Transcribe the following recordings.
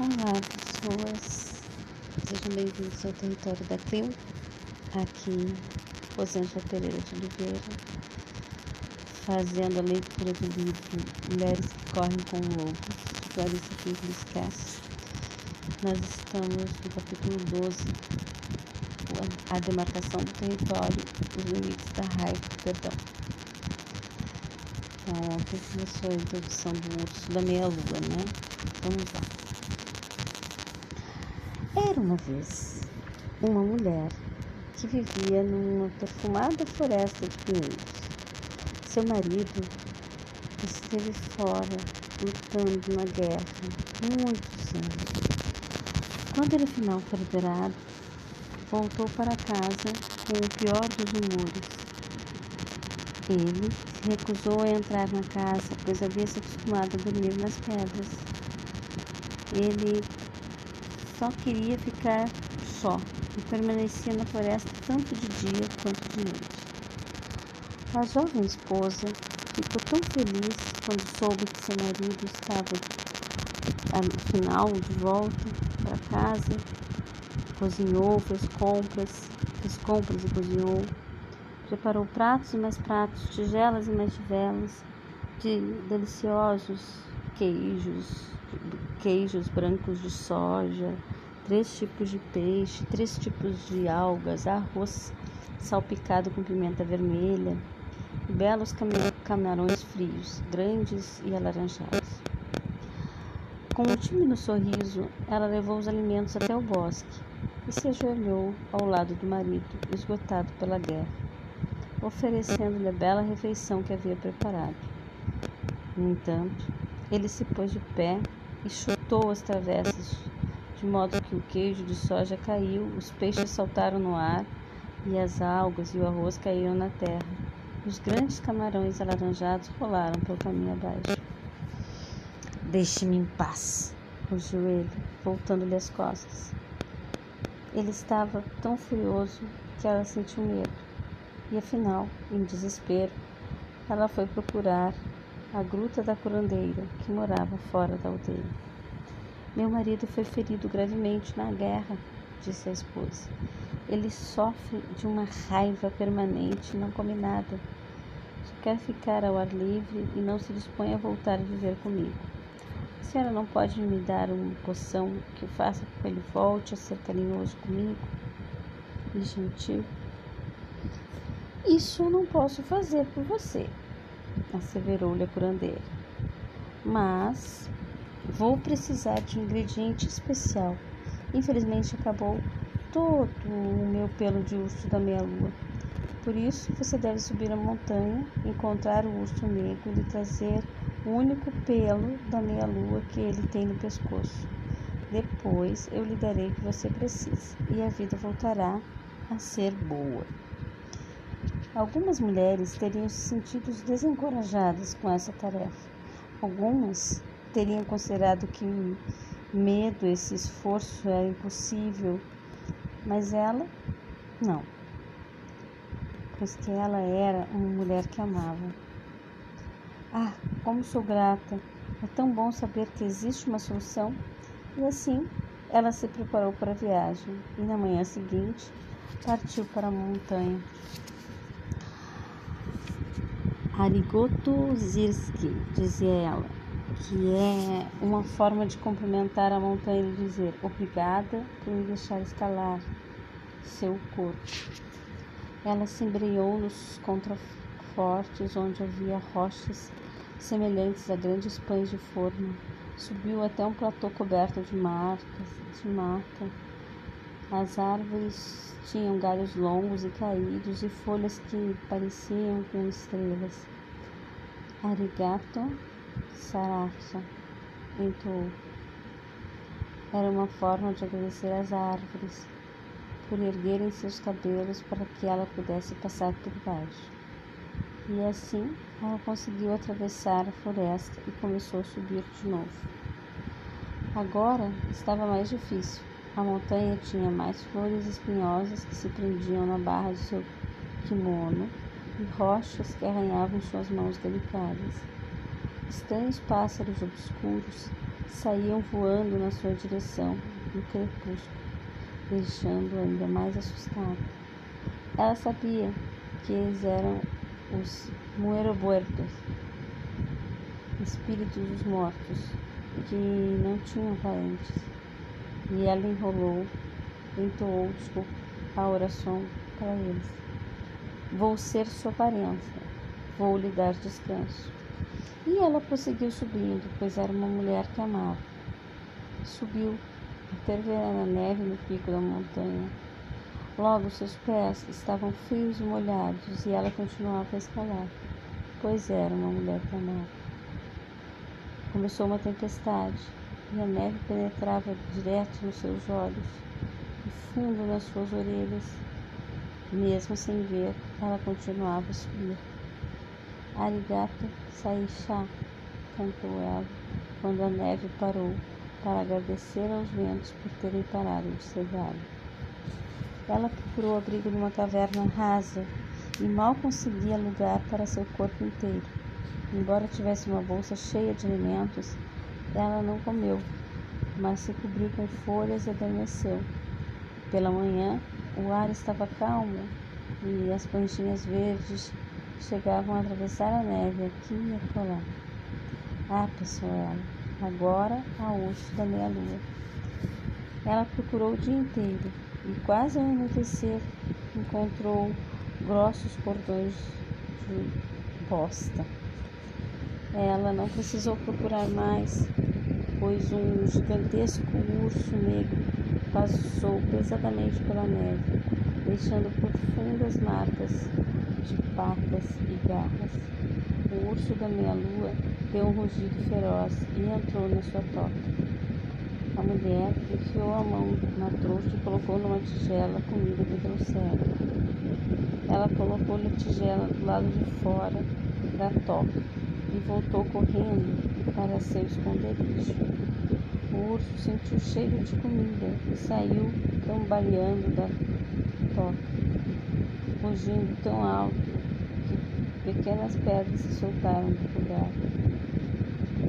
Olá, pessoas. Sejam bem-vindos ao território da CRIU. Aqui, Rosângela Pereira de Oliveira, fazendo a leitura do livro Mulheres que Correm com Lobos, de Clarice Pinkley Cass. Nós estamos no capítulo 12, a demarcação do território, os limites da raiva, perdão. Então, ontem começou a introdução do urso da meia-lua, né? Vamos lá. Era uma vez uma mulher que vivia numa perfumada floresta de pinheiros. Seu marido esteve fora lutando na guerra muitos anos. Quando ele final foi liberado, voltou para casa com o pior dos humores. Ele se recusou a entrar na casa, pois havia se acostumado a dormir nas pedras. Ele só queria ficar só e permanecia na floresta tanto de dia quanto de noite. A jovem esposa ficou tão feliz quando soube que seu marido estava afinal de volta para casa, cozinhou, fez compras, fez compras e cozinhou, preparou pratos e mais pratos, tigelas e mais tigelas, de deliciosos queijos, queijos brancos de soja, três tipos de peixe, três tipos de algas, arroz salpicado com pimenta vermelha belos camarões frios, grandes e alaranjados. Com um tímido sorriso, ela levou os alimentos até o bosque e se ajoelhou ao lado do marido, esgotado pela guerra, oferecendo-lhe a bela refeição que havia preparado. No entanto, ele se pôs de pé e chutou as travessas, de modo que o queijo de soja caiu, os peixes saltaram no ar e as algas e o arroz caíram na terra. Os grandes camarões alaranjados rolaram pelo caminho abaixo. Deixe-me em paz, rugiu ele, voltando-lhe as costas. Ele estava tão furioso que ela sentiu medo, e afinal, em desespero, ela foi procurar a gruta da curandeira, que morava fora da aldeia. Meu marido foi ferido gravemente na guerra, disse a esposa. Ele sofre de uma raiva permanente não come nada. Só quer ficar ao ar livre e não se dispõe a voltar a viver comigo. A senhora não pode me dar uma poção que faça com que ele volte a ser carinhoso comigo e gentil? Isso eu não posso fazer por você, asseverou-lhe a curandeira. Mas vou precisar de um ingrediente especial. Infelizmente acabou todo o meu pelo de urso da meia-lua. Por isso, você deve subir a montanha, encontrar o urso negro e trazer o único pelo da meia-lua que ele tem no pescoço. Depois eu lhe darei o que você precisa e a vida voltará a ser boa. Algumas mulheres teriam se sentido desencorajadas com essa tarefa. Algumas teriam considerado que medo, esse esforço era impossível, mas ela não, pois que ela era uma mulher que amava. Ah, como sou grata! É tão bom saber que existe uma solução. E assim, ela se preparou para a viagem e na manhã seguinte partiu para a montanha. Arigoto Zirski, dizia ela, que é uma forma de cumprimentar a montanha e dizer obrigada por me deixar escalar seu corpo. Ela se embreou nos contrafortes onde havia rochas semelhantes a grandes pães de forno. Subiu até um platô coberto de marcas, de mata. As árvores tinham galhos longos e caídos e folhas que pareciam com estrelas. Arigato Sarasa entrou. Era uma forma de agradecer às árvores por erguerem seus cabelos para que ela pudesse passar por baixo. E assim ela conseguiu atravessar a floresta e começou a subir de novo. Agora estava mais difícil. A montanha tinha mais flores espinhosas que se prendiam na barra de seu kimono e rochas que arranhavam suas mãos delicadas. Estranhos pássaros obscuros saíam voando na sua direção no crepúsculo, deixando ainda mais assustada. Ela sabia que eles eram os muerobuertos, espíritos dos mortos, que não tinham parentes. E ela enrolou, entoou a oração para eles. Vou ser sua parenta, vou lhe dar descanso. E ela prosseguiu subindo, pois era uma mulher que amava. Subiu ver a neve no pico da montanha. Logo seus pés estavam frios e molhados e ela continuava a escalar, pois era uma mulher que amava. Começou uma tempestade a neve penetrava direto nos seus olhos e fundo nas suas orelhas. Mesmo sem ver, ela continuava a subir. Arigato Saisha, cantou ela, quando a neve parou para agradecer aos ventos por terem parado de cegar. Ela procurou abrigo numa caverna rasa e mal conseguia lugar para seu corpo inteiro. Embora tivesse uma bolsa cheia de alimentos, ela não comeu, mas se cobriu com folhas e adormeceu. Pela manhã, o ar estava calmo e as pontinhas verdes chegavam a atravessar a neve aqui e acolá. Ah, pensou ela, agora a urso da meia-lua. Ela procurou o dia inteiro e, quase ao anoitecer, encontrou grossos cordões de bosta. Ela não precisou procurar mais, pois um gigantesco urso negro passou pesadamente pela neve, deixando profundas marcas de patas e garras. O urso da meia-lua deu um rugido feroz e entrou na sua toca. A mulher enfiou a mão na trouxa e colocou numa tigela a comida que trouxera. Ela colocou a tigela do lado de fora da toca e voltou correndo para seu esconderijo. O urso sentiu cheiro de comida e saiu cambaleando da toca rugindo tão alto que pequenas pedras se soltaram do lugar.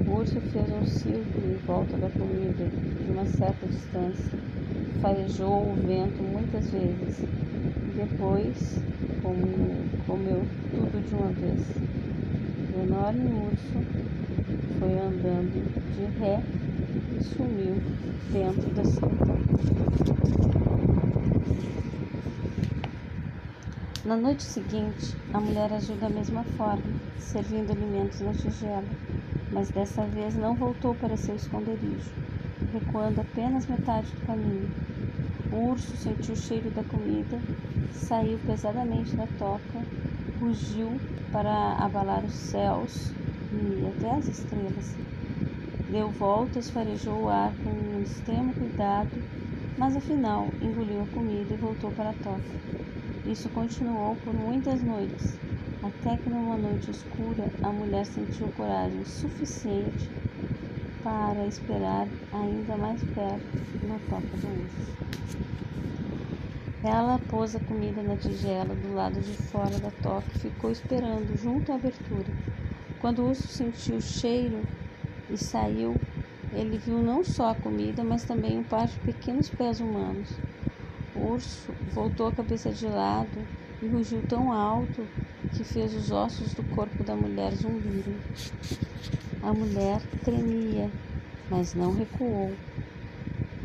O urso fez um círculo em volta da comida de uma certa distância, farejou o vento muitas vezes e depois comeu tudo de uma vez. O enorme urso de ré e sumiu dentro da cerca. Na noite seguinte, a mulher agiu da mesma forma, servindo alimentos na tigela, mas dessa vez não voltou para seu esconderijo, recuando apenas metade do caminho. O urso sentiu o cheiro da comida, saiu pesadamente da toca, rugiu para abalar os céus e até as estrelas. Deu voltas, farejou o ar com um extremo cuidado, mas afinal engoliu a comida e voltou para a toca. Isso continuou por muitas noites, até que numa noite escura a mulher sentiu coragem suficiente para esperar ainda mais perto na toca do urso. Ela pôs a comida na tigela do lado de fora da toca e ficou esperando junto à abertura. Quando o urso sentiu o cheiro e saiu, ele viu não só a comida, mas também um par de pequenos pés humanos. O urso voltou a cabeça de lado e rugiu tão alto que fez os ossos do corpo da mulher zumbirem. A mulher tremia, mas não recuou.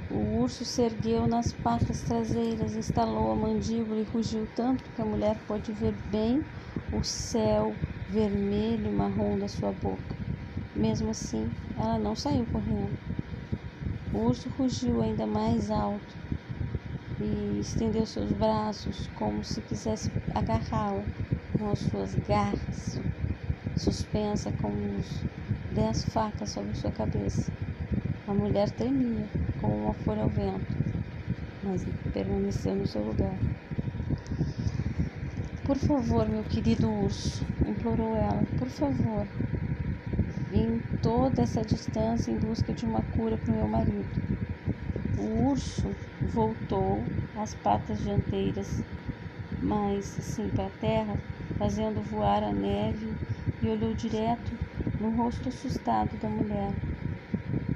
O urso se ergueu nas patas traseiras, instalou a mandíbula e rugiu tanto que a mulher pôde ver bem o céu vermelho e marrom da sua boca. Mesmo assim, ela não saiu correndo. O urso rugiu ainda mais alto e estendeu seus braços como se quisesse agarrá-la com as suas garras, suspensa como dez facas sobre sua cabeça. A mulher tremia como uma folha ao vento, mas permaneceu no seu lugar. Por favor, meu querido urso, implorou ela, por favor. Vim toda essa distância em busca de uma cura para o meu marido. O urso voltou as patas dianteiras mais assim para a terra, fazendo voar a neve, e olhou direto no rosto assustado da mulher.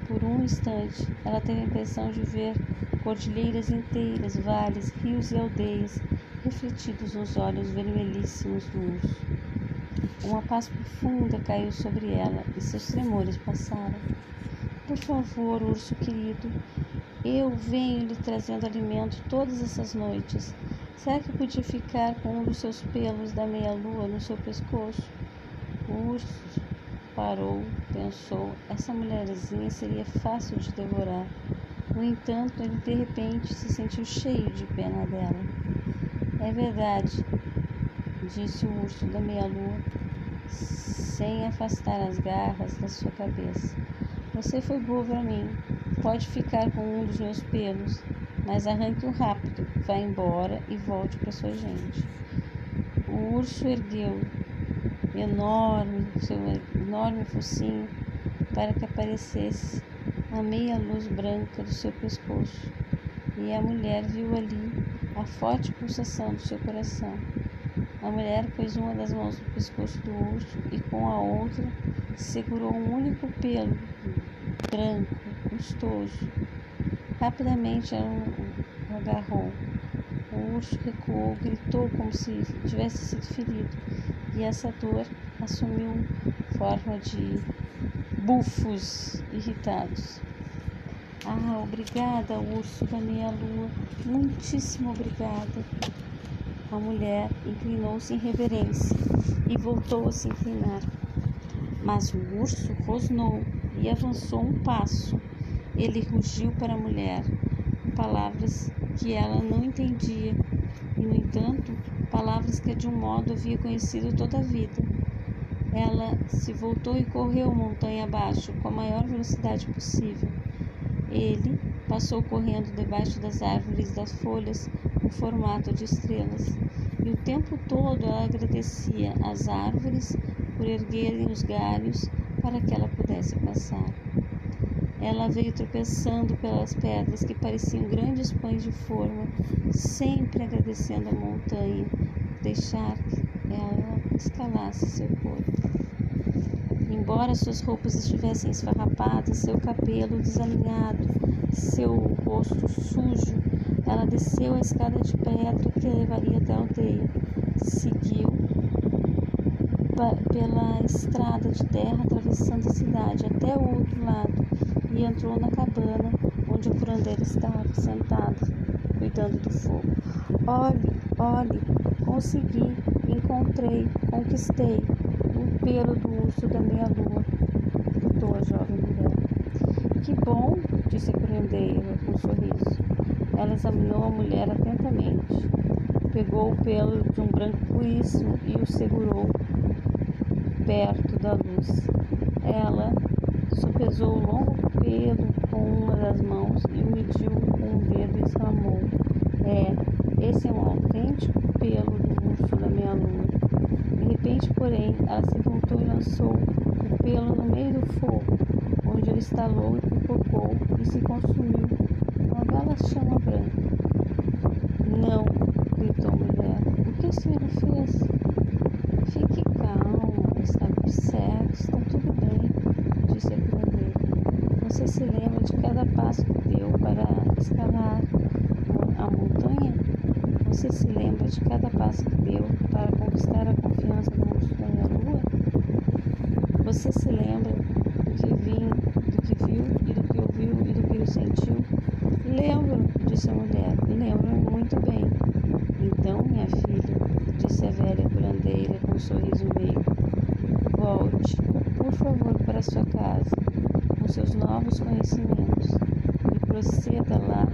por um instante, ela teve a impressão de ver cordilheiras inteiras, vales, rios e aldeias refletidos nos olhos vermelhíssimos do urso. Uma paz profunda caiu sobre ela e seus tremores passaram. Por favor, urso querido, eu venho lhe trazendo alimento todas essas noites. Será que podia ficar com um dos seus pelos da meia-lua no seu pescoço? O urso parou, pensou: essa mulherzinha seria fácil de devorar. No entanto, ele de repente se sentiu cheio de pena dela. É verdade, disse o urso da meia-lua, sem afastar as garras da sua cabeça. Você foi boa para mim. Pode ficar com um dos meus pelos, mas arranque-o rápido, vá embora e volte para sua gente. O urso ergueu enorme, seu enorme focinho para que aparecesse a meia luz branca do seu pescoço. E a mulher viu ali a forte pulsação do seu coração. A mulher pôs uma das mãos no pescoço do urso e com a outra segurou um único pelo branco, gostoso. Rapidamente ela o agarrou. O urso recuou, gritou como se tivesse sido ferido, e essa dor assumiu forma de bufos irritados. Ah, obrigada, urso da minha lua, muitíssimo obrigada. A mulher inclinou-se em reverência e voltou a se inclinar. Mas o urso rosnou e avançou um passo. Ele rugiu para a mulher, palavras que ela não entendia, e, no entanto, palavras que de um modo havia conhecido toda a vida. Ela se voltou e correu montanha abaixo com a maior velocidade possível. Ele passou correndo debaixo das árvores das folhas no formato de estrelas, e o tempo todo ela agradecia às árvores por erguerem os galhos para que ela pudesse passar. Ela veio tropeçando pelas pedras que pareciam grandes pães de forma, sempre agradecendo a montanha por deixar que ela escalasse seu corpo. Embora suas roupas estivessem esfarrapadas, seu cabelo desalinhado, seu rosto sujo, ela desceu a escada de pedra que levaria até a aldeia. Seguiu pela estrada de terra atravessando a cidade até o outro lado e entrou na cabana onde o curandeiro estava sentado, cuidando do fogo. Olhe, olhe, consegui, encontrei, conquistei pelo do urso da meia-lua, gritou a jovem mulher. Que bom, disse a curandeira com um sorriso. Ela examinou a mulher atentamente. Pegou o pelo de um branquíssimo e o segurou perto da luz. Ela sopesou o longo pelo com uma das mãos e o mediu com o dedo e exclamou: É, esse é um autêntico pelo do urso da meia-lua. De repente, porém, ela se voltou e lançou o pelo no meio do fogo, onde ele estalou e pipocou e se consumiu uma bela chama branca. Não, gritou a mulher. O que a senhora fez? Fique calma, está certo, está tudo bem, disse a curandeira. Você se lembra de cada passo que deu para escalar a montanha? Você se lembra de cada passo que deu para conquistar a confiança do monstro da lua? Você se lembra do que, vim, do que viu e do que ouviu e do que sentiu? Lembro, disse a mulher, lembro muito bem. Então, minha filha, disse a velha curandeira com um sorriso meio, volte, por favor, para sua casa, com seus novos conhecimentos, e proceda lá